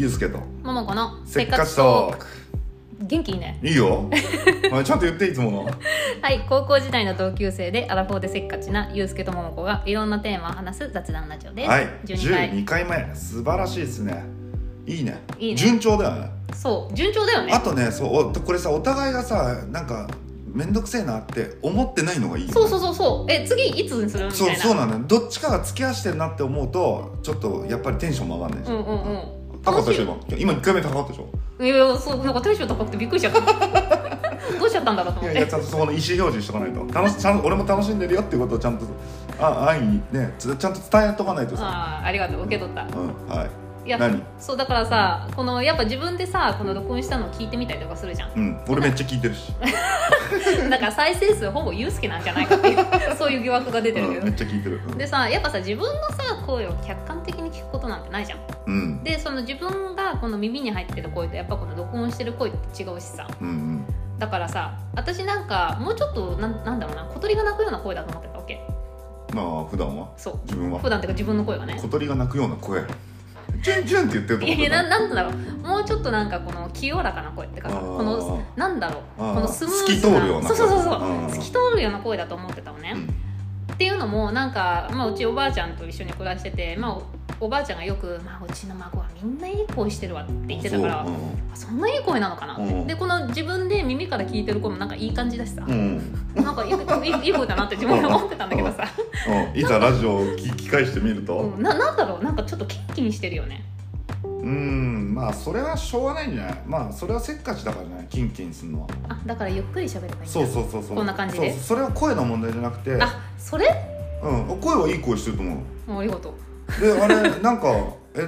ゆうすけと。ももこのせっかちトーク。元気いいね。いいよ。ちゃんと言っていつもの。はい高校時代の同級生でアラフォーでせっかちなゆうすけとももこがいろんなテーマを話す雑談ラジオです、はい12回12回。目。素晴らしいですね。いいね。いいね。順調だよね。そう順調だよね。あとねそうおこれさお互いがさなんか面倒くせえなって思ってないのがいいよね。そうそうそうそう。え次いつにするみたそいうな。そうなの。よどっちかが付き合わしてるなって思うとちょっとやっぱりテンションも上がんないじゃん、うんうんうん高かったでしょ楽今今1回目高かったでしょ？いやいやそうなんかテンション高くてびっくりしちゃった。どうしちゃったんだろうといやいや思ってちゃんとそこの意思表示しとかないと。楽しちゃんと俺も楽しんでるよっていうことをちゃんとあ安易にねつちゃんと伝えとかないとさ、ああありがとう。受け取った。うんはいいや何？そうだからさこのやっぱ自分でさこの録音したのを聞いてみたりとかするじゃん。うん俺めっちゃ聞いてるし、だから再生数ほぼユうスケなんじゃないかっていう そういう疑惑が出てるけど、うん、めっちゃ聞いてる。でさやっぱさ自分のさ声を客観的に聞くことなんてないじゃん。うん。でその自分がこの耳に入ってる声とやっぱこの録音してる声って違うしさ。うんうん。だからさ私なんかもうちょっとなんなんだろうな小鳥が鳴くような声だと思ってたわけ。まあ普段は。そう。自分は。普段っていうか自分の声がね。小鳥が鳴くような声チュンチュンって言ってるといやいやなななんだろう。もうちょっとなんかこの清らかな声ってかこのなんだろう。このスムーズな透き通るようなそうそうそうそう。うん。透き通るような声だと思ってたのね、うん。っていうのもなんか、まあ、うちおばあちゃんと一緒に暮らしてて、まあ、おおばあちゃんがよく、まあ、うちの孫はみんないい声してるわって言ってたからそん。ないい声なのかな？って、うん。でこの自分で耳から聞いてる声もなんかいい感じだしさ、うん、うんなんかいいいい声だなって自分で思ってたんだけどさ、うん、いざラジオを聞き返してみると？うん、ななんだろう？なんかちょっとキンキンしてるよね。うん。まあそれはしょうがないんじゃない？まあそれはせっかちだからじゃない？キンキンするのは。あだからゆっくり喋ればいいそうそうそうそう。こんな感じで。そうそれは声の問題じゃなくて。あそれ？うん、声はいい声してると思うありがとうであれなんかえ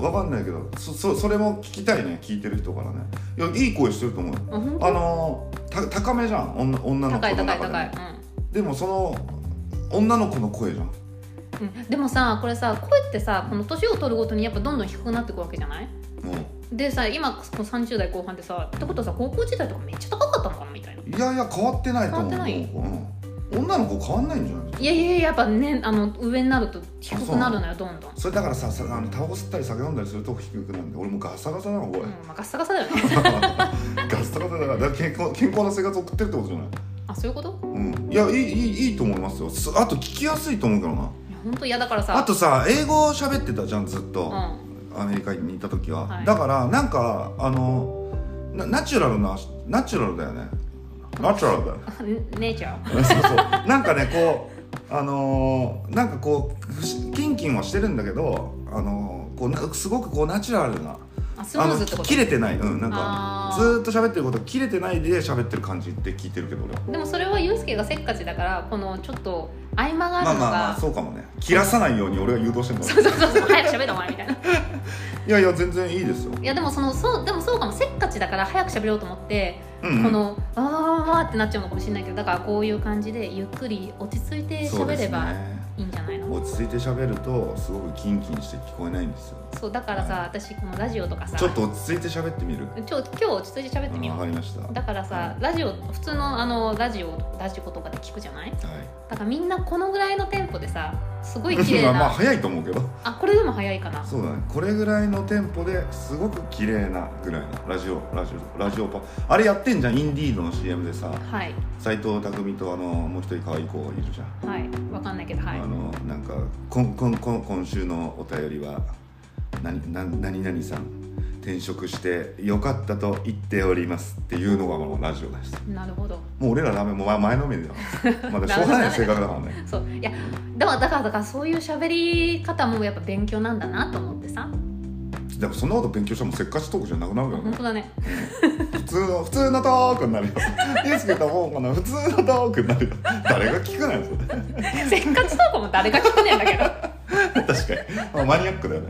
わかんないけどそそそれも聞きたいね聞いてる人からね。いやいい声してると思うよ。あのた高めじゃん女女の子の高い高い中でもでもその女の子の声じゃん。うん、うん、でもさこれさ声ってさこの年を取るごとにやっぱどんどん低くなっていくわけじゃない？もでさ今この30代後半でさってことはさ高校時代とかめっちゃ高かったのかなみたいな。ういやいや変わってないと思う変わってない？うん、女の子変わんないんじゃない？いやいやいややっぱねあの上になると低くなるのよどんどん。それだからささあのタバコ吸ったり酒飲んだりすると低くなるんで俺もうガサガサなのこれ、うん、まあ、ガッサガサだよね。ガサガサだからだから健康健康な生活を送ってるってことじゃない？あそういうこと？うん、いやいいいいいいと思いますよ。すあと聞きやすいと思うけどな。本当嫌だからさ。あとさ英語喋ってたじゃんずっと、うん。アメリカにいた時は、はい。だからなんかあのなナチュラルなナチュラルだよねナチュラルだよ。姉ちゃんそうそう。なんかねこうあのーなんかこうキンキンはしてるんだけどあのーこうなんかすごくこうナチュラルなあの切れてない。うんなんかずーっと喋ってること切れてないで喋ってる感じって聞いてるけど俺は。でもそれはユうスケがせっかちだからこのちょっと合間があるのが、まあまあまあそうかもね。切らさないように俺が誘導してるのそうそうそうそう。早く喋れお前みたいな。いやいや全然いいですよ。やでもそのそうでもそうかも。せっかちだから早く喋ろうと思って、うんうん。このあーあーってなっちゃうのかもしれないけどだからこういう感じでゆっくり落ち着いて喋ればねいいんじゃないの？落ち着いて喋るとすごくキンキンして聞こえないんですよ。そうだからさ私このラジオとかさ。ちょっと落ち着いて喋ってみる。ちょ今日落ち着いて喋ってみよわかうりました。はだからさラジオ普通のあのラジオラジコとかで聞くじゃない？い。だからみんなこのぐらいのテンポでさすごい綺麗まあなまあ早いと思うけど。あこれでも早いかな。そうだね。これぐらいのテンポですごく綺麗なぐらいのラジオラジオラジオパあれやってんじゃんインディードの CM でさ。はい。斎藤工とあのもう一人可愛い子いるじゃん、はい。わかんないけどはい。あのなんかこんこんこん今週のお便りは何何何々さん転職してよかったと言っておりますっていうのがこのラジオです。なるほど。もう俺らダメもう前前のめりだ。よまだしょうがない性格だからね。そう。いやだからだからだからそういう喋り方もやっぱ勉強なんだなと思ってさ。でもそんなこと勉強してもせっかちトークじゃなくなるからね。本当だね。普通の 普通のトークになるよ。ユースケと思うかな普通のトークになるよ。誰が聞くないそれ。せっかちトークも誰が聞くねんだけど。確かに、まあ、マニアックだよね。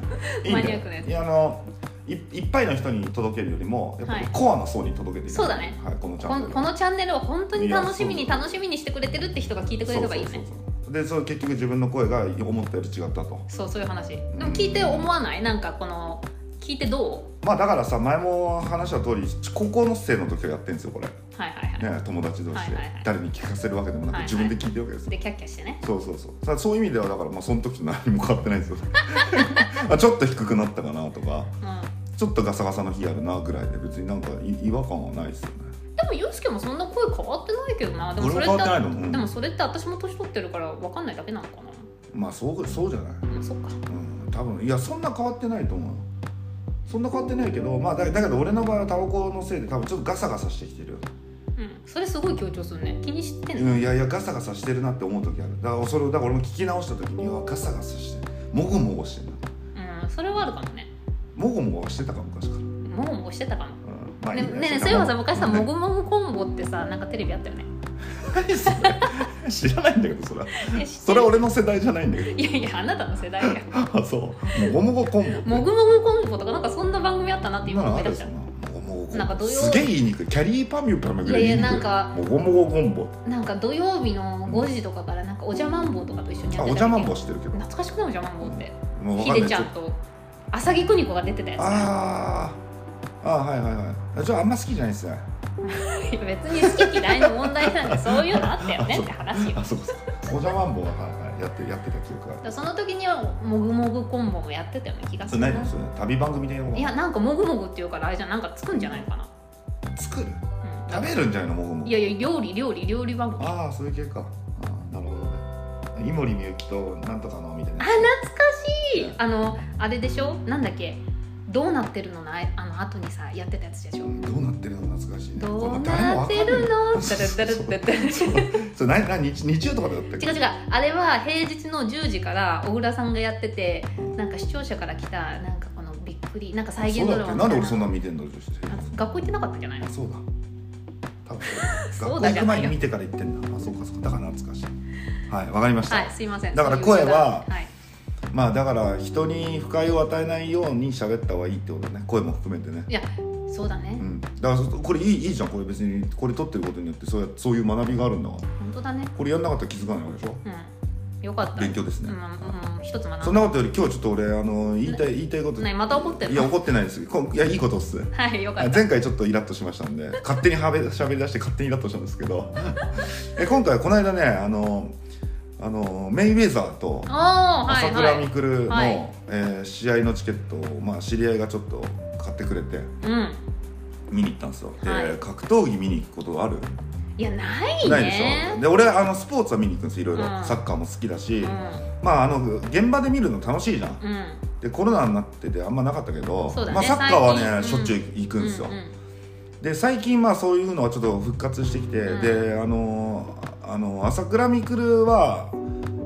マニアックなやつ。いやあのいいっぱいの人に届けるよりもやっぱりはい。コアな層に届けていく。そうだね。はい、このチャこンネルのこのチャンネルを本当に楽しみに楽しみにしてくれてるって人が聞いてくれればいいよねでそれ結局自分の声が思ったより違ったと。そうそういう話。でも聞いて思わない？なんかこの聞いてどう？まあだからさ前も話した通り高校の生の時はやってるんですよこれ、はいはいはい、ね、友達同士で、はいはいはい。誰に聞かせるわけでもなく、はいはい。自分で聞いてるわけですよ。でキャッキャしてね。そうそうそう。さそういう意味ではだからまあその時と何も変わってないですよ。あちょっと低くなったかなとか。うん。ちょっとガサガサの日あるなぐらいで別になんかい違和感はないですよね。でもユうスケもそんな声変わってないけどな。でもそれ俺っては変わってないの？うん。でもそれって私も年取ってるから分かんないだけなのかなまあそうそうじゃないまあそっかうん多分いやそんな変わってないと思うそんな変わってないけどまあだだけど俺の場合はタバコのせいで多分ちょっとガサガサしてきてるうん。それすごい強調するね。気にしてんの、うんいやいやガサガサしてるなって思う時ある。だからそれをだから俺も聞き直した時にはガサガサしてる。もごもごしてるな。うん、それはあるかもね。もごもごしてたか昔から、うんもごもごしてたかも。まあいいね。ねそういえばさ昔さもぐもぐコンボってさなんかテレビあったよね。何それ 知らないんだけどそれは。それは俺の世代じゃないんだけど。いやいやあなたの世代や あそう。もごもごコンボもぐもぐコンボとかなんかそんな番組あったなって今思い出した。な。んか土曜すげえ言いにくい。キャリーパミュパミュぐらい言いにくいいやいやなんかもごもごコンボ。なんか土曜日の5時とかからなんかおじゃまんぼうとかと一緒にやってたあおじゃまんぼ知ってるけど。懐かしくないおじゃまんぼうってひでちゃんと浅木邦子が出てたやつあー。あーはいはいはい。じゃああんま好きじゃないですね 別に好き嫌いの問題なんでそういうのあったよねって話よ。あそうかそうか。おじゃまんぼははいはいやってやってた記憶がある。その時にはもぐもぐコンボもやってたよね気がするな。それ何それ旅番組でいやなんかもぐもぐっていうからあれじゃんなんかつくんじゃないのかな、作る？うん、食べるんじゃないのもぐもぐ。いやいや料理料理料理番組。あああそういう系か。あーなるほどね。井森美幸となんとかのみたいな懐かしい。あのあれでしょ？なんだっけ？どうなってるののああの後にさやってたやつでしょ？どうなってるの懐かしいね。どうなってるの？ダラダラダラ それ何何日日曜とかだった違う違うあれは平日の10時から小倉さんがやっててなんか視聴者から来たなんかこのびっくりなんか再現ドラマな。なんで俺そんな見てんの？女子あ学校行ってなかったんじゃない？そうだ。多分。そう学校だじゃないよ。行く前に見てから行ってんだ。あそうかそうか。だから懐かしい。はいわかりました、はいすいません。だから声ははいまあだから人に不快を与えないように喋った方がいいってことね。声も含めてね。いやそうだね。うん。だからそこれいいいいじゃんこれ別に。これ撮ってることによってそうやそういう学びがあるんだから。本当だね。これやんなかったら気づかないわけでしょ。うん。よかった勉強ですね。うんうん一つ学んだ。そんなことより今日ちょっと俺あの言いたい言いたいこと。ねまた怒ってる。いや怒ってないです。こいやいいことっす。はいよかった。前回ちょっとイラッとしましたんで。勝手にはべ喋り出して勝手にイラッとしたんですけど。え今回この間ねあのあのメイウェザーと朝倉はい未来の、はい。えー試合のチケットを、まあ、知り合いがちょっと買ってくれてうん。見に行ったんですよ。で、はい。格闘技見に行くことある？いやないね。ないでしょ。で俺あのスポーツは見に行くんですいろいろ、うん。サッカーも好きだし、うん。まああの現場で見るの楽しいじゃん。うん。でコロナになっててあんまなかったけど、ね。まあ、サッカーはねしょっちゅう行くんですよ、で最近まあそういうのはちょっと復活してきて、うん。であのあの朝倉未来は、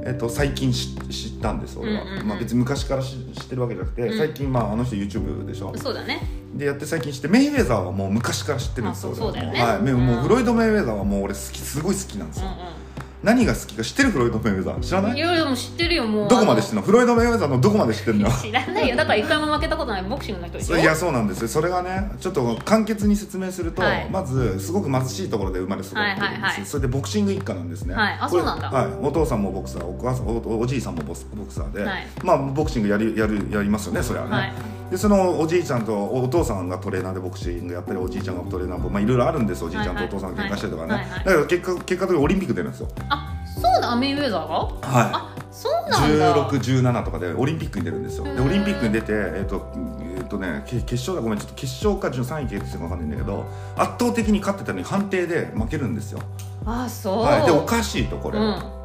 えっと、最近知知ったんです俺は、うんうんうん。まあ、別に昔から知知ってるわけじゃなくて、うん。最近まああの人 YouTube でしょ。そうだね。でやって最近知ってメイウェザーはもう昔から知ってるんですよあそう俺はそうだよね。は。い、めもううんフロイド・メイウェザーはもう俺好きすごい好きなんですよ、うん何が好きか知ってるフロイド・メイウェザー？知らない？うんいやいやもう知ってるよもう。どこまで知ってるの？フロイド・メイウェザーのどこまで知ってるの？知らないよだから一回も負けたことないボクシングの人でしょいやそうなんですよ。それがねちょっと簡潔に説明すると、はい。まずすごく貧しいところで生まれ育ってるんですよ、はいはいはい。それでボクシング一家なんですね、はい。あそうなんだ。はい、お父さんもボクサーお母さんおおじいさんもボスボクサーで、はい。まあボクシングやりやるやりますよねそれはね、はいでそのおじいちゃんとおお父さんがトレーナーでボクシングやったりおじいちゃんがトレーナーもまあいろいろあるんですおじいちゃんとお父さんが喧嘩したりとかね、はいはい。はいだから結果結果的にオリンピック出るんですよ。あそうだ。メイウェザーが？はあそうなんだ。い1617とかでオリンピックに出るんですよ。でオリンピックに出てえっ、とえっ、とねけ決勝だごめんちょっと決勝か13位決勝か分かんないんだけど圧倒的に勝ってたのに判定で負けるんですよ、あそう、はい、でおかしいとこれ、うん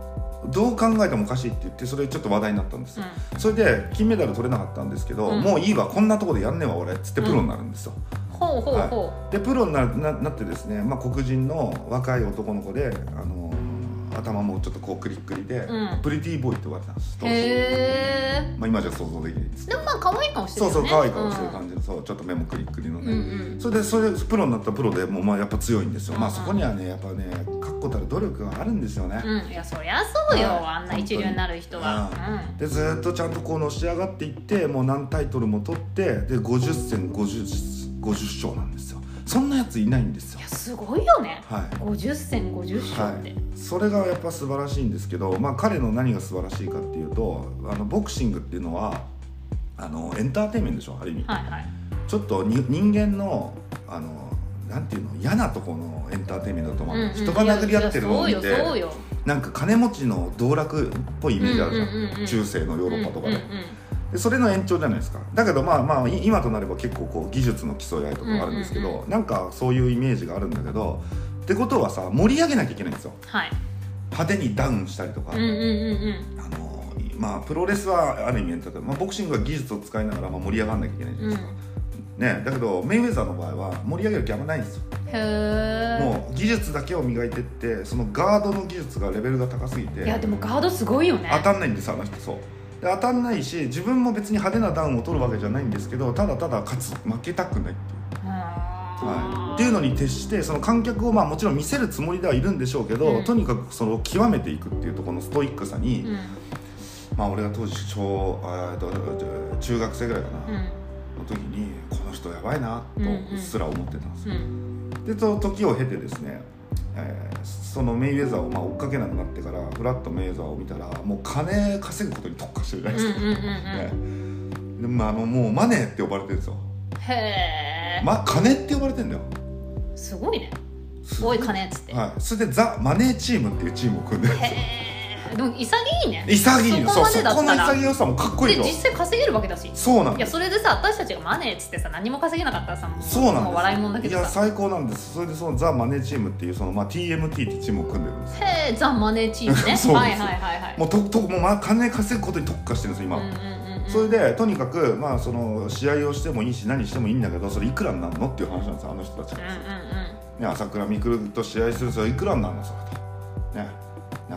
どう考えてもおかしいって言ってそれちょっと話題になったんですよ、それで金メダル取れなかったんですけど、うん。もういいわこんなとこでやんねえわ俺っつってプロになるんですよ、ほうほうほでプロになななってですね、まあ、黒人の若い男の子で、あのー頭もちょっとこうクリックリで、うん。プリティボーイって言われたんですう当時。へえまあ、今じゃ想像できないです。でもまあ可愛い顔してるそうそう可愛い顔してる感じの、そうちょっと目もクリックリのうんね、うん。それでそれでプロになったプロでもうまあやっぱ強いんですよ、まあうん。そこにはねやっぱね確固たる努力があるんですよね、うん、いやそりゃそうよ、はいあんな一流になる人は、うん。でずーっとちゃんとこうのし上がっていってもう何タイトルも取ってで50戦 50, 50勝なんですよそんなやついないんですよ。いやすごいよね。はい。50戦50勝って、はい、それがやっぱ素晴らしいんですけど、まあ、彼の何が素晴らしいかっていうとあのボクシングっていうのはあのエンターテインメントでしょある意味、はいはい。ちょっとに人間のあのなんていうの嫌なところのエンターテインメントだと思う、うんうん。人が殴り合ってるのを見てよなんか金持ちの道楽っぽいイメージあるじゃん、うんうんうんうん中世のヨーロッパとかで、うんうんうんでそれの延長じゃないですか。だけどまあまあい今となれば結構こう技術の競い合いとかがあるんですけど、うんうんなんかそういうイメージがあるんだけどってことはさ盛り上げなきゃいけないんですよ。はい。派手にダウンしたりとか、うんうんうんうん。あのまあプロレスはある意味エンターテインメント。まあ、ボクシングは技術を使いながらまあ盛り上がんなきゃいけないじゃないですか、ね、だけどメイウェザーの場合は盛り上げる気あんまないんですよ。へえもう技術だけを磨いてってそのガードの技術がレベルが高すぎていやでもガードすごいよね。当たんないんですあの人。そうで当たんないし自分も別に派手なダウンを取るわけじゃないんですけどただただ勝つ。負けたくないっていう、はい、っていうのに徹してその観客をまあもちろん見せるつもりではいるんでしょうけど、うん。とにかくその極めていくっていうところのストイックさに、うん。まあ俺が当時小あーと中学生ぐらいかな、うん。の時にこの人やばいなとうっすら思ってたんですよ、うん。でその時を経てですね、えーそのメイウェザーをまあ追っかけなくなってからフラットメイウェザーを見たらもう金稼ぐことに特化してるじゃないですか、うんうんうんね。でまあ、あのもうマネーって呼ばれてるんですよ、へえ、ま、金って呼ばれてるんだよ。すごいね。すおい。金っつって、はい、それでザ・マネーチームっていうチームを組んでるんですよでも潔いね。潔いの。そこまそこのでだったら。潔さもかっこいいとで実際稼げるわけだし。いやそうなんです。それでさ私たちがマネーっつってさ何も稼げなかったらさもそうなんもう笑いもんだけいや最高なんです。それでそのザ・マネーチームっていうその、まあ、TMT っていうチームを組んでるんですよ。へえザ・マネーチームね。そうはいはいはいはい。もうとともう、まあ、金稼ぐことに特化してるんですよ今、うんうんうんうん。それでとにかく、まあ、その試合をしてもいいし何してもいいんだけどそれいくらになるのっていう話なんですよあの人たち。が、うんうん。ね、朝倉未来と試合するそれいくらになるのそれと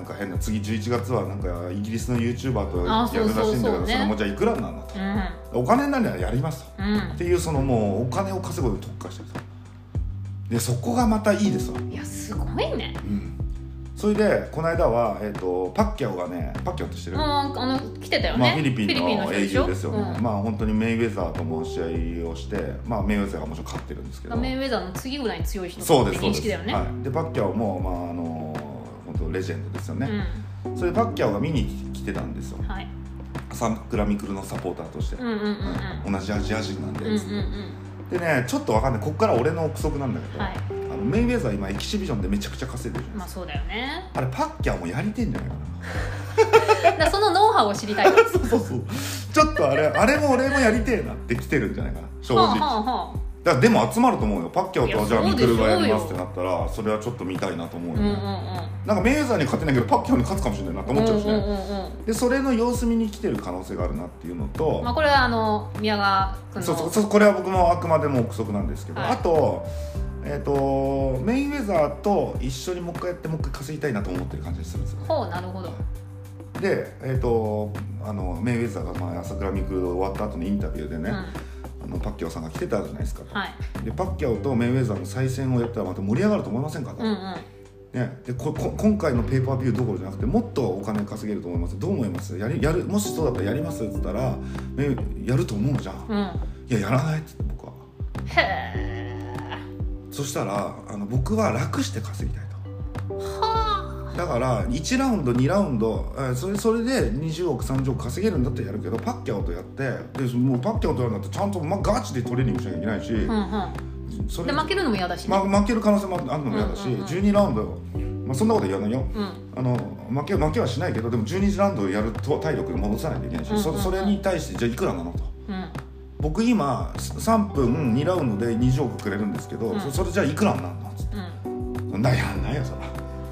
か変な次11月はなんかイギリスの YouTuber とあやるらしいんだけどそれもじゃあいくらになるのと。うん。お金になるならやりますと。うん。っていうそのもうお金を稼ぐことに特化してるとでそこがまたいいですわ。うんいやすごいね。うん。それでこの間は、えー、とパッキャオがねパッキャオって知ってる？うんあの来てたよね。まあ、フィリピンの人英雄ですよね、うん。まあ本当にメイウェザーとも試合をして、まあ、メイウェザーがもちろん勝ってるんですけど。メイウェザーの次ぐらいに強い人そうですそうです。ね。はい、でパッキャオも、まあ、あのレジェンドですよね、うそれでパッキャオが見に来てたんですよ。んはい。サンクラミクルのサポーターとして、うんうんうんうん。うん。同じアジア人なんで、うんうんつってでねちょっとわかんない。ここから俺の憶測なんだけど、うんはい。あのメイウェザー今エキシビジョンでめちゃくちゃ稼いでるじゃないですまあそうだよね。か、あれパッキャオもやりてんじゃないかな。だそのノウハウを知りたい そうそうそう。ちょっとあれあれも俺もやりてえなって来てるんじゃないかな。正直、はあはあはあだからでも集まると思うよ。パッキャオとじゃあミクルがやりますってなったらそれはちょっと見たいなと思うよ。ね、うんうんうん。なんかメイウェザーに勝てないけどパッキャオに勝つかもしれないなと思っちゃうしね、うんうんうんうん。でそれの様子見に来てる可能性があるなっていうのと、まあこれはあの宮川君のそうそうそうこれは僕もあくまでも憶測なんですけど、はい。あと,、えー、とメイウェザーと一緒にもう一回やってもう一回稼ぎたいなと思ってる感じがするんです。よほうなるほど。で、えー、とあのメイウェザーが、まあ、朝倉未来終わった後のインタビューでね、うんあのパッキャオさんが来てたじゃないですかと、はい。でパッキャオとメイウェザーの再戦をやったらまた盛り上がると思いませんかと、うんうん。ね、でここ今回のペーパービューどころじゃなくてもっとお金稼げると思います。どう思いますやりやるもしそうだったらやりますって言ったらやると思うじゃん、うん。いややらないって言って僕は。へえ。そしたらあの僕は楽して稼ぎたいと。はだから1ラウンド2ラウンドえーそれそれで20億30億稼げるんだったらやるけどパッキャオとやってでもうパッキャオとやるんだったらちゃんと、ま、ガチでトレーニングしなきゃいけないし、あうんうん。それで負けるのも嫌だしね。ま、負ける可能性もあるのも嫌だし、うんうんうん。12ラウンド、まあ、そんなこと言わないよ。うん。あの負け負けはしないけどでも12ラウンドやると体力で戻さないといけないし、うんうんうん。そそれに対してじゃあいくらなのと。うん。僕今3分2ラウンドで20億くれるんですけど、うん。そそれじゃあいくらになるの？つって。うん。そん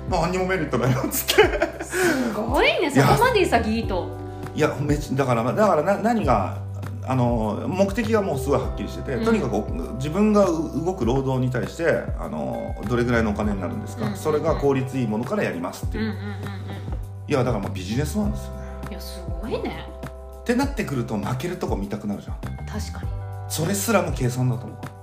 何にもメリットないよつって。すごいね。そこまで潔いと。いやめだからだからな何があの目的がもうすごいはっきりしてて、うん。とにかく自分がう動く労働に対してあのどれぐらいのお金になるんですか、うん。それが効率いいものからやりますっていう、うんうんうんうん。いやだからまあビジネスマンですよね。いやすごいね。ってなってくると負けるとこ見たくなるじゃん。確かに。それすらも計算だと思う。はあ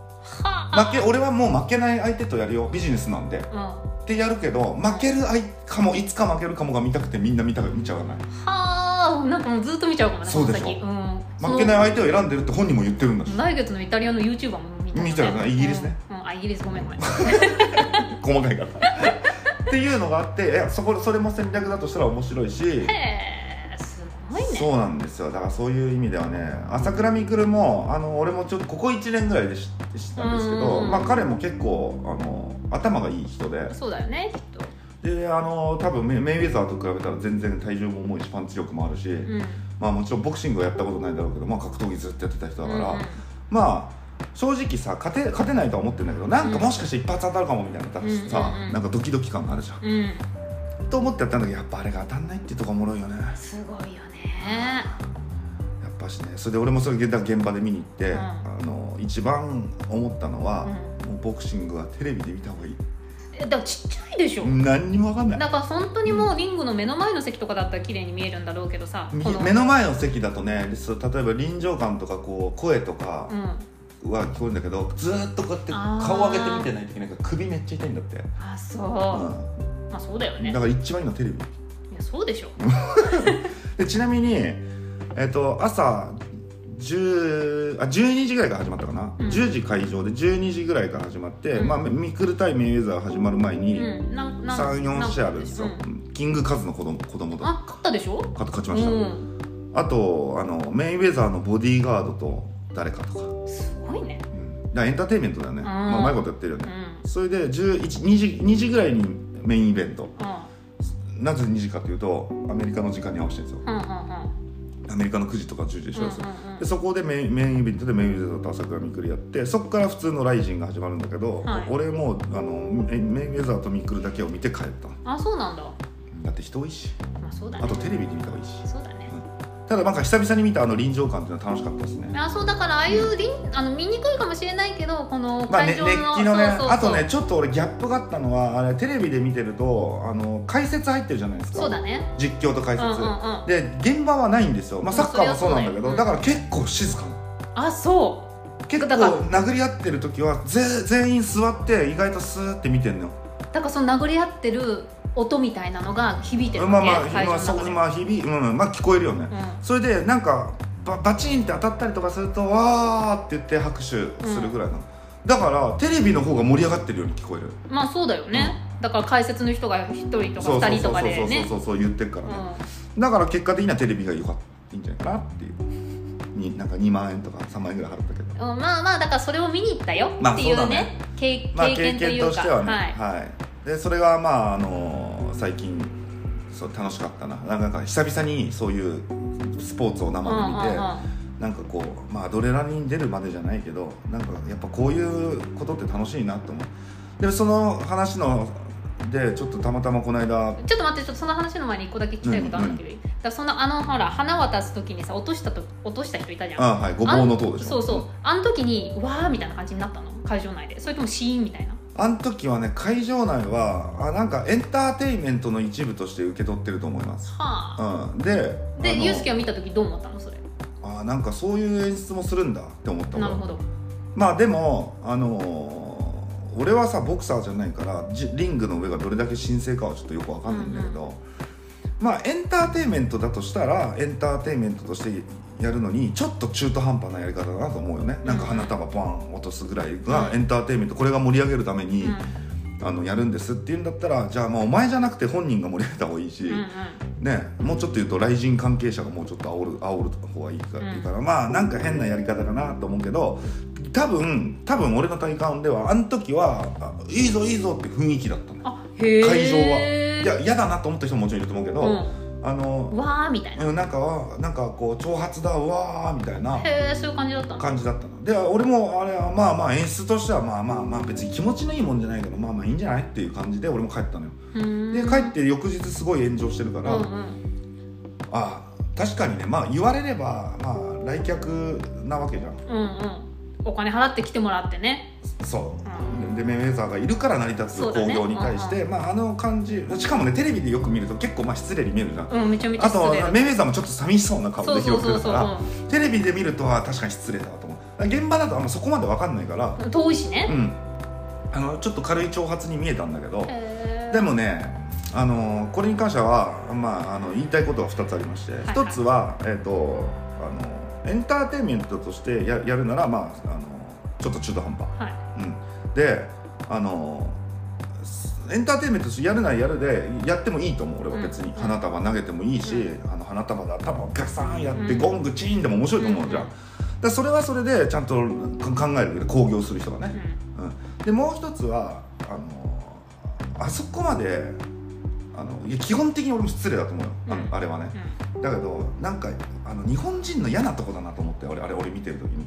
負け俺はもう負けない相手とやるよ。ビジネスなんで。うん。はってやるけど負ける相かもいつか負けるかもが見たくてみんな見た見ちゃわない。あなんかもうずっと見ちゃうかもねそうでしょ。うん。負けない相手を選んでるって本人も言ってるんだし。来月のイタリアの YouTuber も見たね。見ちゃうなイギリスね。うん。うんあイギリスごめんごめん。細かいから。っていうのがあっていやそこそれも戦略だとしたら面白いし。へえ。すごいね。そうなんですよ。だからそういう意味ではね朝倉未来もあの俺もちょっとここ1年ぐらいで知知ったんですけど、うんまあ、彼も結構あの頭がいい人で。そうだよねきっと。であの多分メメイウェザーと比べたら全然体重も重いしパンチ力もあるし、うん。まあもちろんボクシングはやったことないだろうけど、まあ、格闘技ずっとやってた人だから、うんうんまあ正直さ勝て勝てないとは思ってるんだけどなんかもしかして一発当たるかもみたいなさ、うんなんかドキドキ感があるじゃんと思ってやったんだけどやっぱあれが当たんないっていうとこおもろいよね。やすごいよね。っぱしねそれで俺もそれ現現場で見に行って、うん。あの一番思ったのは、うん。もうボクシングはテレビで見た方がいい。えだちっちゃいでしょ。何にも分かんない。だから本当にもうリングの目の前の席とかだったら綺麗に見えるんだろうけどさみこの。目の前の席だとねそう例えば臨場感とかこう声とかうんは聞こえるんだけど、ずーっとこうやって顔上げて見てないといけないから首めっちゃ痛いんだって、あそう、うまあそうだよん、ね。だから一番いいのはテレビ。いやそうでしょ。でちなみに、えっと朝10あ12時ぐらいから始まったかな、うん。10時会場で12時ぐらいから始まって、うん。まあ、ミクル対メイウェザー始まる前に、うん。なんなん34試合あるんですよ、うん。キングカズの子供子供と。あ勝ったでしょ？勝勝ちうました、ん。あとあのメイウェザーのボディーガードと誰かとか、すごいね。うん、だエンターテインメントだよね、まあ、うまいことやってるよね、うん。それで11 2時 ,2 時ぐらいにメインイベント。うん。なぜ2時かというとアメリカの時間に合わせてるんですよ。うんうんうん。アメリカの9時とか10時でしょ、うんうんうん。でそこでメインメインイベントでメインイベントと朝倉未来やってそこから普通のライジンが始まるんだけど、はい。俺もうあのメメインウェザーとミクルだけを見て帰った。のあそうなんだ。だって人多いし。まあそうだね。あとテレビで見た方がいいし。そうだねただなんか久々に見たあの臨場感っていうのは楽しかったですね。あそうだからああいうリンあの見にくいかもしれないけどこのまあ、ね、会場熱の、気のねそうそうそう。あとねちょっと俺ギャップがあったのはあれテレビで見てるとあの解説入ってるじゃないですか。そうだね。実況と解説、うんうんうん。で現場はないんですよ、まあ、サッカーもそうなんだけど、うだよだから結構静かなあそう。結構殴り合ってる時はぜ全員座って意外とスーって見てんのよ。だからその殴り合ってる音みたいなのが響いてるまあまあ、会まあ、そまあ響いうんまあ聞こえるよね、うん。それでなんかババチンって当たったりとかするとわーって言って拍手するぐらいなの、だからテレビの方が盛り上がってるように聞こえる。まあそうだよね、だから解説の人が1人とか2人とかでそうそうねそうそうそう言ってるからね、うだから結果的にはテレビが良かったいいんじゃないかなっていうになんか2万円とか3万円ぐらい払ったけどんうんまあまあだからそれを見に行ったよまあっていうね,、そうだね経まあ経験というか、してはねはいはい、でそれがまああの最近そう楽しかったな。なんか久々にそういうスポーツを生で見て、なんかこうまあアドレナリン出るまでじゃないけどなんかやっぱこういうことって楽しいなと思う。でその話のでちょっとたまたまこの間ちょっと待ってちょっとその話の前に一個だけ聞きたいことあるんだけど、だそのあのほら花渡す時にさ落としたと落とした人いたじゃん。あはいごぼうの塔でしょ。そうそう。あの時にわーみたいな感じになったの。会場内で。それともシーンみたいなあの時はね会場内はあなんかエンターテインメントの一部として受け取ってると思います、はあ。うん、ででユースケを見た時どう思ったのそれ？あなんかそういう演出もするんだって思った俺なるほど。まあでもあのー俺はさボクサーじゃないからじリングの上がどれだけ神聖かはちょっとよくわかんないんだけど、まあエンターテインメントだとしたらエンターテインメントとしてやるのにちょっと中途半端なやり方だなと思うよね、なんか花束バン落とすぐらいがうん。エンターテインメントこれが盛り上げるために、うん。あのやるんですっていうんだったらじゃあまあお前じゃなくて本人が盛り上げた方がいいし、うんうんね、もうちょっと言うと雷神関係者がもうちょっと煽る煽る方がいいから,、うん。いいからまあなんか変なやり方かなと思うけど多分多分俺の体感ではあの時はあいいぞいいぞって雰囲気だったの会場は。いや嫌だなと思った人ももちろんいると思うけど、うんあのわーみたいな。うんなんかはなんかこう挑発だうわーみたいな。へえそういう感じだったの？感じだったの。で俺もあれはまあまあ演出としてはまあまあまあ別に気持ちのいいもんじゃないけどまあまあいいんじゃないっていう感じで俺も帰ったのよ。で帰って翌日すごい炎上してるから、うんうん。ああ確かにねまあ言われればまあ来客なわけじゃん。うんうん。お金払って来てもらってね。そう、でメイウェザーがいるから成り立つ興行に対して、まああの感じしかもねテレビでよく見ると結構まあ失礼に見えるじゃん、うんめちゃめちゃあとメイウェザーもちょっと寂しそうな顔で拾そうそうってるからテレビで見るとは確かに失礼だと思う。現場だとあんまそこまで分かんないからうん遠いしね。うん。あのちょっと軽い挑発に見えたんだけどでもねあのこれに関しては、まあ、あの言いたいことは2つありまして、いはい。1つは、えっとあのエンターテインメントとしてややるなら、まあ、あのちょっと中途半端、はい。うん、であのエンターテインメントやるならやるでやってもいいと思う俺は別に、うん花束投げてもいいし、うあの花束で頭をガサーンやって、うん。ゴングチーンでも面白いと思うじゃん、うんだそれはそれでちゃんと考える興行する人がね、うん、でもう一つはあのあそこまであの基本的に俺も失礼だと思うよ。あの、うん。あれはね。うん。だけどなんかあの日本人の嫌なとこだなと思って俺あれ俺見てる時に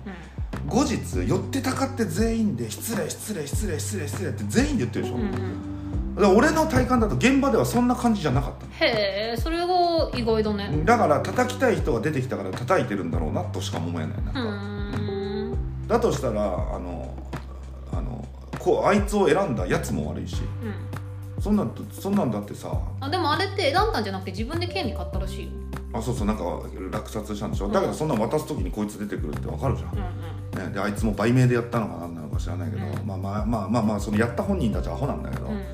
後日寄ってたかって全員で失礼失礼失礼失礼失礼って全員で言ってるでしょ、うんうん。だから俺の体感だと現場ではそんな感じじゃなかったへえそれが意外だね。だから叩きたい人が出てきたから叩いてるんだろうなとしか思えないな。だとしたらあのあのこうあいつを選んだやつも悪いし。うん。そんなんそんなんだってさ。あでもあれって選んだんじゃなくて自分で権利買ったらしいよあそうそうなんか落札したんでしょ、うん。だけどそんなん渡す時にこいつ出てくるってわかるじゃん、うんうんね、であいつも売名でやったのか何なのか知らないけど、うん。まあまあまあまあまあそのやった本人たちはアホなんだけど、うん。だか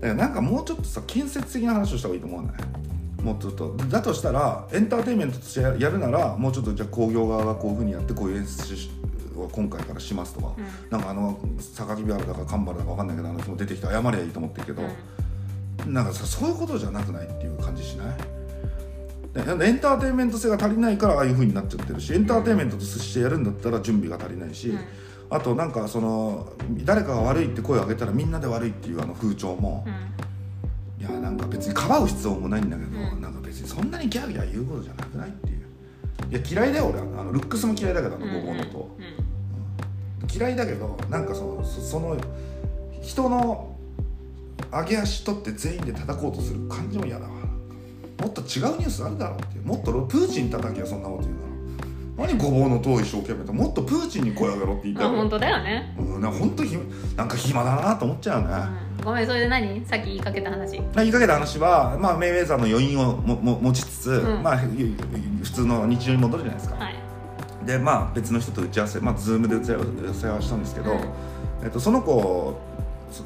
らなんかもうちょっとさ建設的な話をした方がいいと思わない？もうちょっと。だとしたらエンターテインメントとしてやるならもうちょっとじゃあ興行側がこういうふうにやってこういう演出を今回からしますとか、うん。なんかあの榊原だか神原だか分かんないけどあの人も出てきて謝りゃいいと思ってるけど、なんかさそういうことじゃなくない？っていう感じしない？でエンターテインメント性が足りないからああいうふうになっちゃってるしエンターテインメントとしてやるんだったら準備が足りないし、うん。あとなんかその誰かが悪いって声を上げたらみんなで悪いっていうあの風潮も、うん。いやなんか別にかばう必要もないんだけど、うん。なんか別にそんなにギャーギャー言うことじゃなくないっていう。いや嫌いだよ俺は。あのルックスも嫌いだけどあのうんごぼうのと、うん。嫌いだけどなんかそのそその人の上げ足取って全員で叩こうとする感じも嫌だわもっと違うニュースあるだろうってもっとプーチン叩きゃそんなこと言うなら。何ごぼうの塔一生懸命と。もっとプーチンに声上げろって言いたい。本当だよね、うん、なんか本当ひなんか暇だなと思っちゃうよね、うん、ごめんそれで何？さっき言いかけた話。言いかけた話は、まあ、メイウェザーの余韻をもも持ちつつ、ん。まあ、ゆ普通の日常に戻るじゃないですか、はい。でまあ別の人と打ち合わせまあ Zoom で打ち合わせはしたんですけど、うん。えっと、その子そ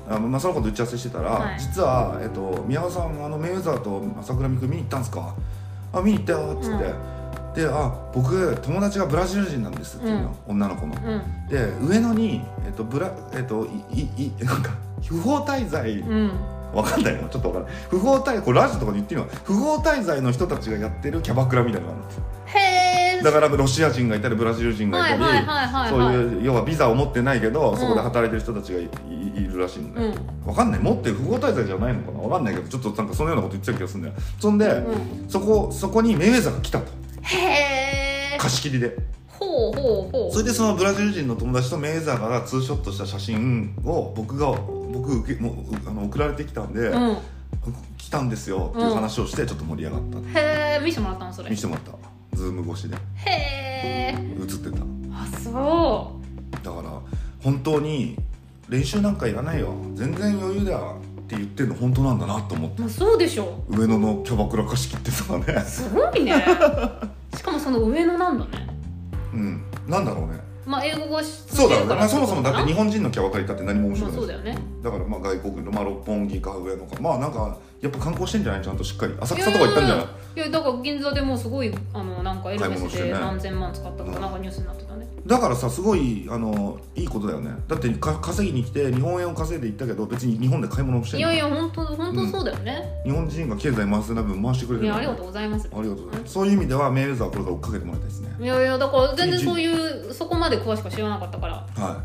あのまあ、その子と打ち合わせしてたら、はい。実は、えっと、宮川さんあのメイウェザーと朝倉未来見に行ったんですか？あ見に行ったよっつって、であ僕友達がブラジル人なんですっていうの、女の子の。うん。で上野に、えっとブラえっと、いいい なんか不法滞在、うん。わかんないのちょっとわかんない。不法滞これラジオとかで言ってるの？不法滞在の人たちがやってるキャバクラみたいなのがあるんですよ。へえだからロシア人がいたりブラジル人がいたり、そうはいいう要はビザを持ってないけど、ん。そこで働いてる人たちがいるらしいのうね、ん。わかんない。持ってる不法滞在じゃないのかなわかんないけどちょっとなんかそのようなこと言ってた気がするんだよ。そんで、うん。そこそこにメイウェザーが来たと。へえ貸し切りでほうほうほう。それでそのブラジル人の友達とメイウェザーがツーショットした写真を僕が僕受けもうあの送られてきたんで、うん。来たんですよっていう話をしてちょっと盛り上がった、へえ見せてもらったのそれ。見せてもらったズーム越しで。へえ映ってた。あそだから本当に練習なんかいらないよ。全然余裕だよって言ってるの本当なんだなと思って。うまあそうでしょ上野のキャバクラ貸し切ってたからね。すごいね。しかもその上のなんだね。うん。なんだろうねまあ英語がしそうだろうまあ、そもそもだって日本本人のキャバクラ行ったって何も面白くない。まあそうだよね。だからまあ外国の、まあ、六本木か上野か。まあなんかやっぱ観光してんじゃない？ちゃんとしっかり。浅草とか行ったんじゃない？いやだから銀座でもうすごいあのなんかエルメスで何千万使ったとかうんなんかニュースになってた。ねだからさすごいあのいいことだよね。だってか稼ぎに来て日本円を稼いで行ったけど別に日本で買い物をしてんのいやいや本当本当そうだよね、日本人が経済回せない分回してくれてる。いやありがとうございます。ありがとうございます。そういう意味ではメイウェザーはこれから追っかけてもらいたいですね。いやいやだから全然そういうそこまで詳しくは知らなかったから。は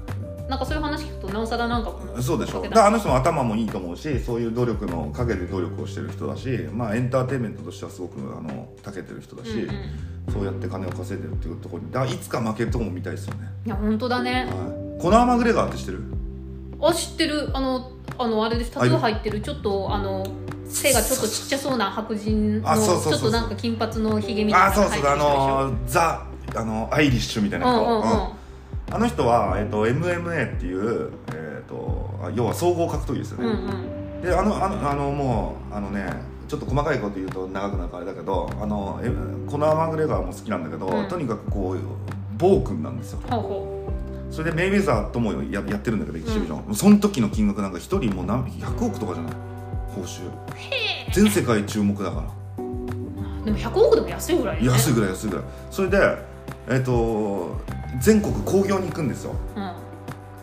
なんかそういう話聞くとなおさらなんかそうでしょだからあの人も頭もいいと思うしそういう努力の陰で努力をしてる人だしまあエンターテインメントとしてはすごくあの長けてる人だし、うんうん。そうやって金を稼いでるっていうところにだからいつか負けるとこも見たいですよね、いや本当だね。はい、コナー・マグレガーって知ってる？あ知ってる。あのあのあれです。タトゥー入ってる。ちょっとあの背がちょっとちっちゃそうな白人のちょっとなんか金髪のひげみたいなあそうそう。あのザあのアイリッシュみたいな人、うんうんうん。うんあの人は、えっと MMA っていう、えっとあ要は総合格闘技ですよね、うんうん。であのあのあのもうあのねちょっと細かいこと言うと長くなるからあれだけどあのえコナー・マグレガーも好きなんだけど、うん。とにかくこう暴君なんですよ。ほうほそれでメイウェザーともややってるんだけどエキシビジョン、その時の金額なんか一人もう何100億とかじゃない？報酬。全世界注目だから。うでも100億でも安いぐらいよね。安いぐらい安いぐらい。それでえっ、と全国興行に行くんですよ。うん。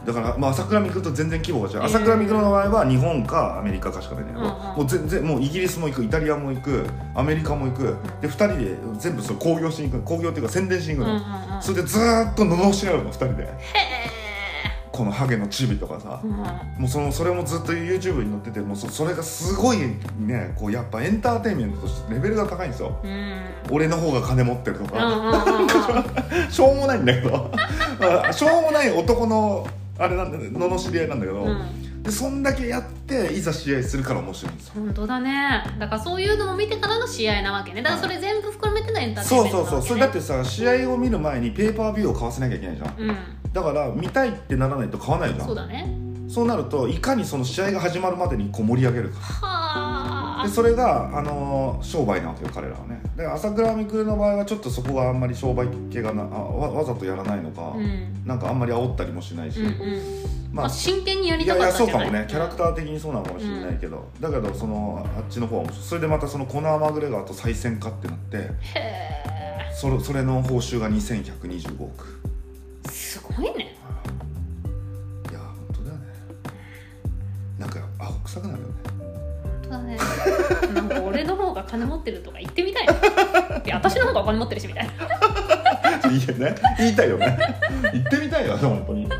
だから、まあ、朝倉未来と全然規模が違う。へー。朝倉未来の場合は日本かアメリカかしかない。けど、うんうん。もう全然もうイギリスも行くイタリアも行くアメリカも行く。で2人で全部それ興行しに行く興行っていうか宣伝しに行くの、うんうんうん。それでずーっと罵り合うの2人で。へこのハゲのチビとかさ、うん。もうそのそれもずっと YouTube に載っててもうそそれがすごいねこうやっぱエンターテインメントとしてレベルが高いんですよ。うん。俺の方が金持ってるとうんか、しょうもないんだけど。ま あしょうもない男のあれなんだのの知り合いなんだけど、うん。でそんだけやっていざ試合するから面白いんですよ。本当だね。だからそういうのも見てからの試合なわけね。だからそれ全部含めてのエンターテインそうメントなわけ、ね、そうそう。それだってさ試合を見る前にペーパービューを買わせなきゃいけないじゃん。うんだから見たいってならないと買わないじゃん。そうだね。そうなるといかにその試合が始まるまでにこう盛り上げるか。はあ。でそれが、あのー商売なわけよ彼らはね。で朝倉未来の場合はちょっとそこがあんまり商売系がなあわわざとやらないのか、うん。なんかあんまり煽ったりもしないし、うんうん。まあ、まあ真剣にやりいやいやたかったんじゃない？そうかもね。キャラクター的にそうなのかもしれないけど、だけどそのあっちの方は面白い。それでまたそのコナー・マグレガーと再戦かってなって。へそれそれの報酬が2125億えすごいね。いや本当だよね。なんかアホ臭くなるよね。本当だね。なんか俺の方が金持ってるとか言ってみたい。ないや私の方がお金持ってるしみたいな。いいよね言いたいよね。言ってみたいよね本当に。ま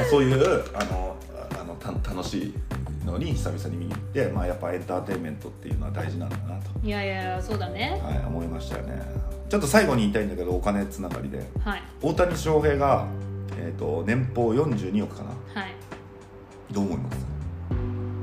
あそういうあのあのた楽しいのに久々に見に行ってまあやっぱエンターテインメントっていうのは大事なんだなと、いやいやそうだね。はい、思いましたよねちょっと最後に言いたいんだけどお金つながりで。はい。大谷翔平が、えー、と年俸42億かな。はい。どう思います？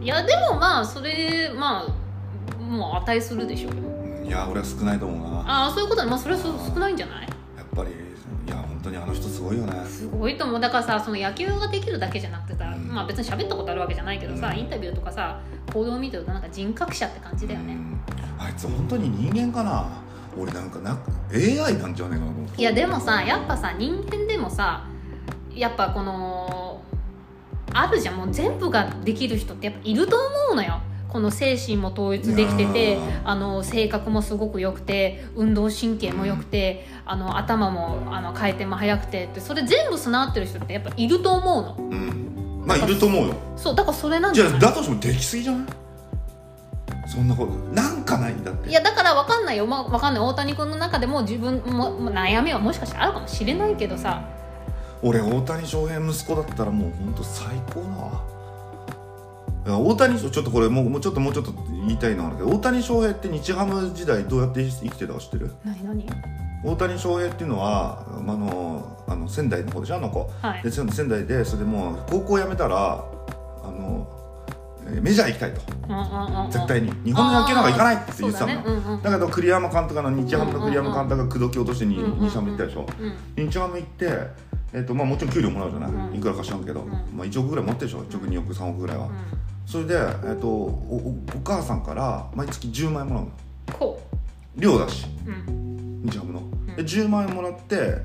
いやでもまあそれまあもう値するでしょういや俺は少ないと思うな。ああそういうことね。まあそれはそ少ないんじゃない？やっぱりいや本当にあの人すごいよね。すごいと思う。だからさその野球ができるだけじゃなくてさ、うん。まあ別に喋ったことあるわけじゃないけどさ、うん。インタビューとかさ報道を見てるとなんか人格者って感じだよね、うん。あいつ本当に人間かな？俺なんかな AI なんじゃねえかなと思って。いやでもさやっぱさ人間でもさやっぱこのあるじゃん。もう全部ができる人ってやっぱいると思うのよ。この精神も統一できててあの性格もすごく良くて運動神経も良くて、あの頭もあの回転も速くてってそれ全部備わってる人ってやっぱいると思うの。うん。まあいると思うよ。そうだからそれなんじゃじゃないあだとしてもできすぎじゃない？そんなことなんかないんだって。いやだから分かんないよ、まあ、分かんない。大谷君の中でも自分もも悩みはもしかしたらあるかもしれないけどさ。俺大谷翔平息子だったらもう本当最高だわ。大谷翔ちょっとこれもうもうちょっともうちょっと言いたいのがあるけど大谷翔平って日ハム時代どうやって生きてたか知ってる？何何？大谷翔平っていうのはあのあの仙台の方でしょ？あの子。はい。で仙仙台でそれでもう高校辞めたらメジャー行きたいと。うんうんうんうん。絶対に。日本の野球なんか行かないって言ってたの、だねうんうん。だけど栗山監督あの日ハムの栗山監督が口説き落としてにうんうんうん日ハム行ったでしょ？うん日ハム行って、えっとまあ、もちろん給料もらうじゃない、うん。いくらか知らんけど、ん。まあ、1億ぐらい持ってるでしょ？1億2億3億ぐらいは、うん。それで、えっとおおお母さんから毎月10万円もらうの。こ寮だし。う、うん、日ハムの、ん。で10万円もらって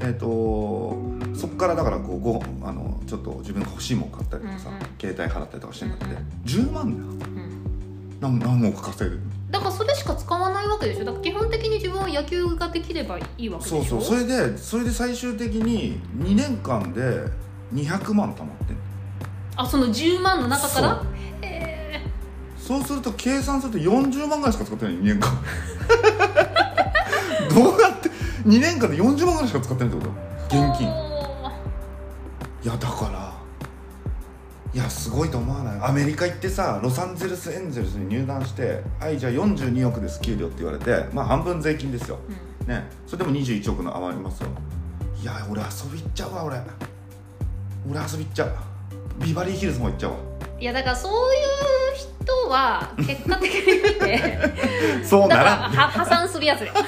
えっ、とそっからだからこうごあのちょっと自分が欲しいもん買ったりとかさ、うんうん。携帯払ったりとかしてんだって、うんうん。10万だよ。うん、何何億稼いでるだからそれしか使わないわけでしょ？だから基本的に自分は野球ができればいいわけでしょ？そうそう。それでそれで最終的に2年間で200万貯まってんあその10万の中から？そう。へえそうすると計算すると40万ぐらいしか使ってない2年間。どうやって2年間で40万ぐらいしか使ってないってこと？現金。いやだから。いやすごいと思わない？アメリカ行ってさロサンゼルスエンゼルスに入団してはいじゃあ42億です給料って言われてまあ半分税金ですよ。うん。ね。それでも21億の余りますよ。いや俺遊び行っちゃうわ俺。俺遊び行っちゃう。ビバリーヒルズも行っちゃうわ。いやだからそういう人は結果的に見て そうなら破産するやつ。だよだ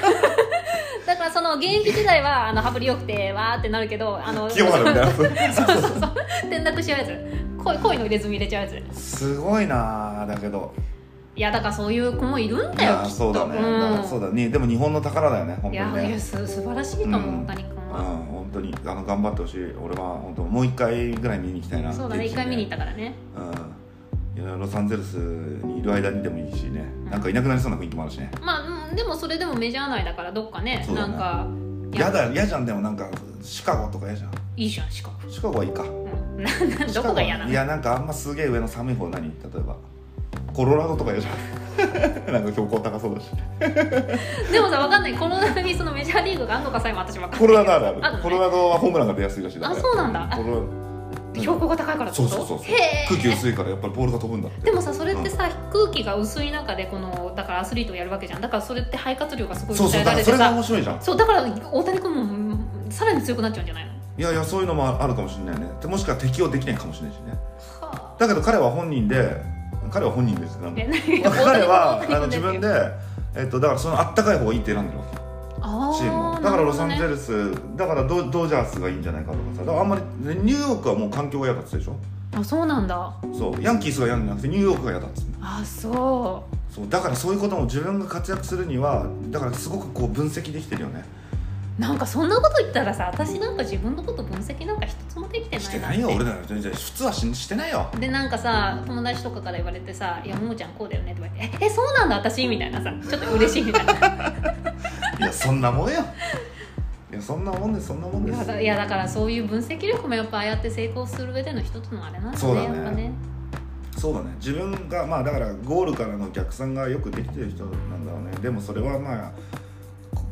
からその現役時代は あの羽振りよくてわーってなるけどあの 清原みたいな。そうそうそう。転落しちゃうやつ。恋恋の入れ墨入れちゃうやつ。すごいなあだけど。いやだからそういう子もいるんいだよきっと。やそうだね、うん。だからそうだね。でも日本の宝だよね本いやいや当にねす素晴らしいと思う、うん。大谷君うんは、本当に。あの頑張ってほしい。俺は本当もう一回ぐらい見に行きたいなそうだね。一回見に行ったたからね。うん。いやロサンゼルスにいる間にでもいいしね、なんかいなくなりそうな雰囲気もあるしね。まあ、うん、でもそれでもメジャー内だからどっかね。ね。なんか嫌だ。嫌じゃんでもなんかシカゴとか嫌じゃん。いいじゃんしかも、シカゴはいいか。うん、どこが嫌なの？いやなんかあんますげえ上の寒い方何例えば。コロラドとか嫌じゃん。なんか標高高そうだし。でもさわかんない。コロラドにそのメジャーリーグがあるのかさえも私わかんないコロラドあるある。コロラドはホームランが出やすいらしいだから。あそうなんだ。コロ標高が高いからそうそうそう空気薄いからやっぱりボールが飛ぶんだって。でもさそれってさ、空気が薄い中でこのだからアスリートをやるわけじゃん。だからそれって肺活量がすごい鍛えだからそれてさ面白いじゃん。そうだから大谷君もうんさらに強くなっちゃうんじゃないの？いやいやそういうのもあるかもしれないね。でもしくは適応できないかもしれないしね。はだけど彼は本人で彼は本人です彼はあの自分で、えっと、だからそのあったかい方がいいって選んでるわけチーム。をだからロサンゼルス、だからドドジャースがいいんじゃないかとかさ。だからあんまりねニューヨークはもう環境が嫌だって言ってたでしほどあそうなんだ。ょそう。ヤンキースが嫌じゃなくてニューヨークが嫌だっつってあそそう。だからそういうことも自分が活躍するにはだからすごくこう分析できてるよね。うなんかそんなこと言ったらさ私なんか自分のこと分析なんか一つもできてないなしてないよ俺ら。全然普通はししてないよ。でなんかさ友達とかから言われてさ「いやももちゃんこうだよね」とか言って「ええそうなんだ私」みたいなさちょっと嬉しいみたいな いやそんなもんよ。いやそんなもんですそんなもんで。すいやだからそういう分析力もやっぱああやって成功する上での一つのあれなんだねそうだね。やっぱね。そうだね。自分がまあだからゴールからの逆算がよくできてる人なんだろうね。でもそれはまあ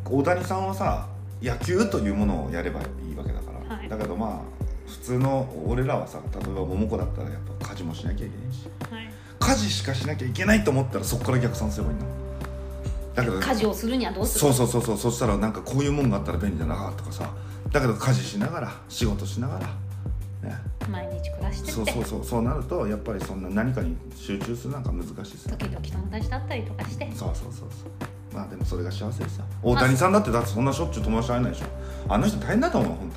こ大谷さんはさ野球というものをやればいいわけだから、はい。だけどまあ普通の俺らはさ例えば桃子だったらやっぱ家事もしなきゃいけないし。はい。家事しかしなきゃいけないと思ったらそこから逆算すればいいのだけど家事をするにはどうする？そうそうそうそうそしたらなんかこういうもんがあったら便利だなとかさ。だけど家事しながら仕事しながらね。毎日暮らしてって。そうそうそうそうなるとやっぱりそんな何かに集中するなんか難しいですよ。時々友達だったりとかして。そうそうそうそう。まあでもそれが幸せですよ。大谷さんだってだってそんなしょっちゅう友達会えないでしょ。あの人大変だと思う本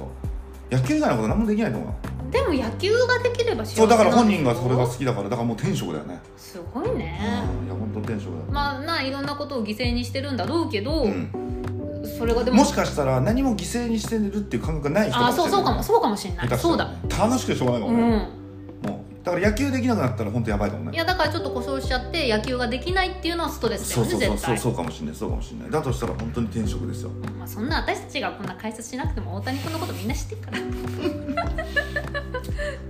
当。野球以外のこと何もできないと思う。よでも野球ができれば幸せそうだから本人がそれが好きだから。だからもう天職だよね。すごいね、うんいや本当天職だよ。まあないろんなことを犠牲にしてるんだろうけど、うん。それがでももしかしたら何も犠牲にしてるっていう感覚がない人あもしれない。そうそうかもそうかもしれない。そうだ。ね楽しくてしょうがないもね、んもうだから野球できなくなったら本当やばいかもね。いやだからちょっと故障しちゃって野球ができないっていうのはストレスだそうそうそうそうそうかもしれないそうかもしれない。だとしたら本当に天職ですよ。まあ、そんな私たちがこんな解説しなくても大谷君のことみんな知ってるから。だか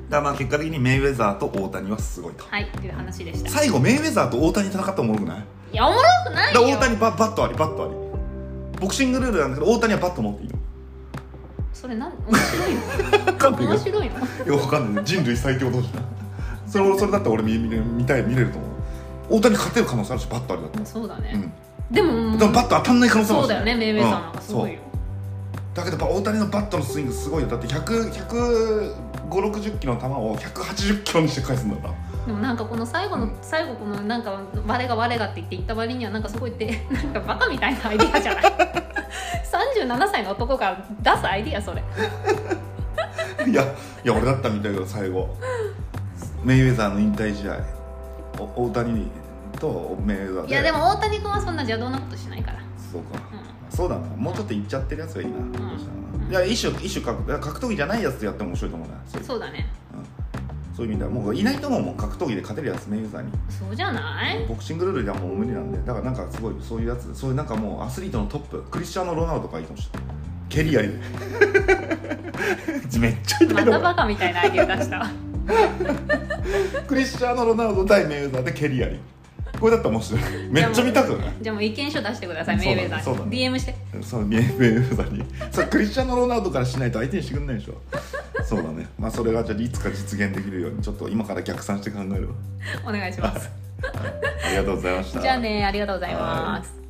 らまあ結果的にメイウェザーと大谷はすごいと。はいっていう話でした。最後メイウェザーと大谷戦ったらおもろくない？いやおもろくないよ。大谷ババットありバットあり。ボクシングルールなんだけど大谷はバット持っていいの。それなん面白いの？面白いの？いや分かんない。人類最強同士だそれそれだったら俺見見れ見たい見れると思う。大谷勝てる可能性あるしバットありだったらそうだね、うん。でもでもバット当たんない可能性もあるしそうだよねメイウェザーなんかすごいよ、だけどやっぱ大谷のバットのスイングすごいよ。だって15060キロの球を180キロにして返すんだから。でもなんかこの最後の、うん。最後このなんか我が我がって言って言った割にはなんかすごいって なんかバカみたいなアイディアじゃない？37歳の男が出すアイディアそれ。いやいや俺だったみたいだけど最後メイウェザーの引退試合お大谷とメイウェザーで。いやでも大谷君はそんな邪道なことしないから。そうか、うそうだな。もうちょっといっちゃってるやつがいいな、どうしたらないや一種一種格格闘技じゃないやつでやっても面白いと思うなそうだね。うんそういう意味ではもういないと思うもん格闘技で勝てるやつメイウェザーに。そうじゃない？ボクシングルールではもう無理なんで。だからなんかすごいそういうやつそういうなんかもうアスリートのトップクリスチャーノ・ロナウドとかいいかもし。れない蹴りやりで。めっちゃ痛いまと思うたバカみたいなアイディア出したわ クリスチャーノ・ロナウド対メイウェザーで蹴りやりこれだったら面白い。めっちゃ見たくない？じゃあもう意見書出してくださいメイウェザーに、そうだね DM して。そうメイウェザーに。そうクリスチャーノ・ロナウドからしないと相手にしてくんないでしょ。そうだね。まあそれがじゃあいつか実現できるようにちょっと今から逆算して考えるわ。お願いします。ありがとうございました。じゃあねありがとうございます